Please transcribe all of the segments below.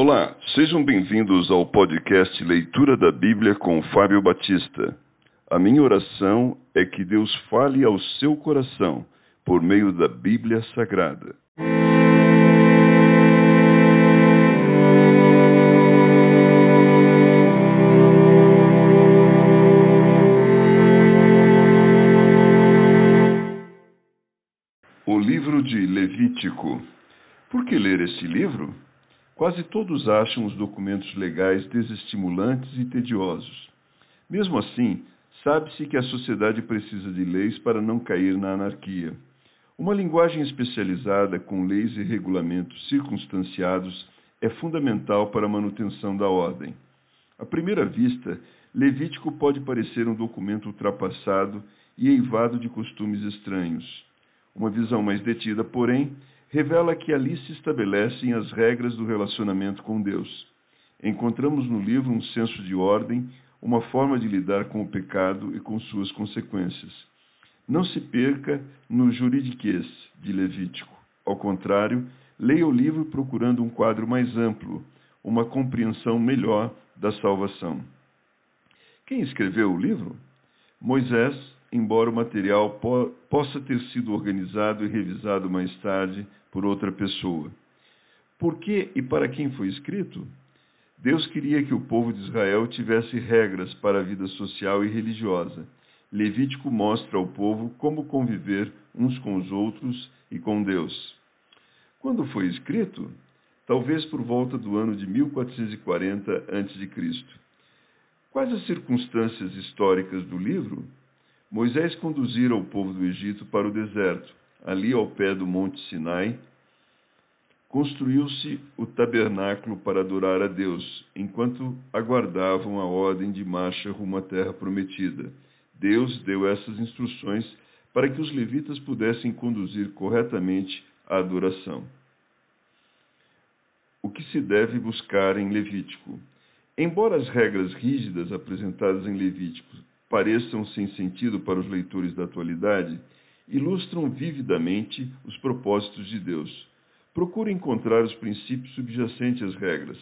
Olá, sejam bem-vindos ao podcast Leitura da Bíblia com Fábio Batista. A minha oração é que Deus fale ao seu coração por meio da Bíblia Sagrada. O livro de Levítico. Por que ler este livro? Quase todos acham os documentos legais desestimulantes e tediosos. Mesmo assim, sabe-se que a sociedade precisa de leis para não cair na anarquia. Uma linguagem especializada com leis e regulamentos circunstanciados é fundamental para a manutenção da ordem. À primeira vista, Levítico pode parecer um documento ultrapassado e eivado de costumes estranhos. Uma visão mais detida, porém, revela que ali se estabelecem as regras do relacionamento com Deus. Encontramos no livro um senso de ordem, uma forma de lidar com o pecado e com suas consequências. Não se perca no juridiquês de Levítico. Ao contrário, leia o livro procurando um quadro mais amplo, uma compreensão melhor da salvação. Quem escreveu o livro? Moisés, embora o material po possa ter sido organizado e revisado mais tarde por outra pessoa. Por que e para quem foi escrito? Deus queria que o povo de Israel tivesse regras para a vida social e religiosa. Levítico mostra ao povo como conviver uns com os outros e com Deus. Quando foi escrito? Talvez por volta do ano de 1440 a.C. Quais as circunstâncias históricas do livro? Moisés conduzira o povo do Egito para o deserto. Ali, ao pé do Monte Sinai, construiu-se o tabernáculo para adorar a Deus, enquanto aguardavam a ordem de marcha rumo à terra prometida. Deus deu essas instruções para que os levitas pudessem conduzir corretamente a adoração. O que se deve buscar em Levítico? Embora as regras rígidas apresentadas em Levítico pareçam sem sentido para os leitores da atualidade, ilustram vividamente os propósitos de Deus. Procure encontrar os princípios subjacentes às regras.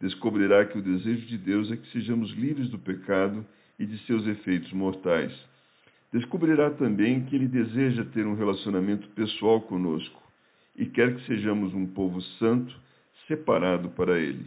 Descobrirá que o desejo de Deus é que sejamos livres do pecado e de seus efeitos mortais. Descobrirá também que Ele deseja ter um relacionamento pessoal conosco e quer que sejamos um povo santo, separado para Ele.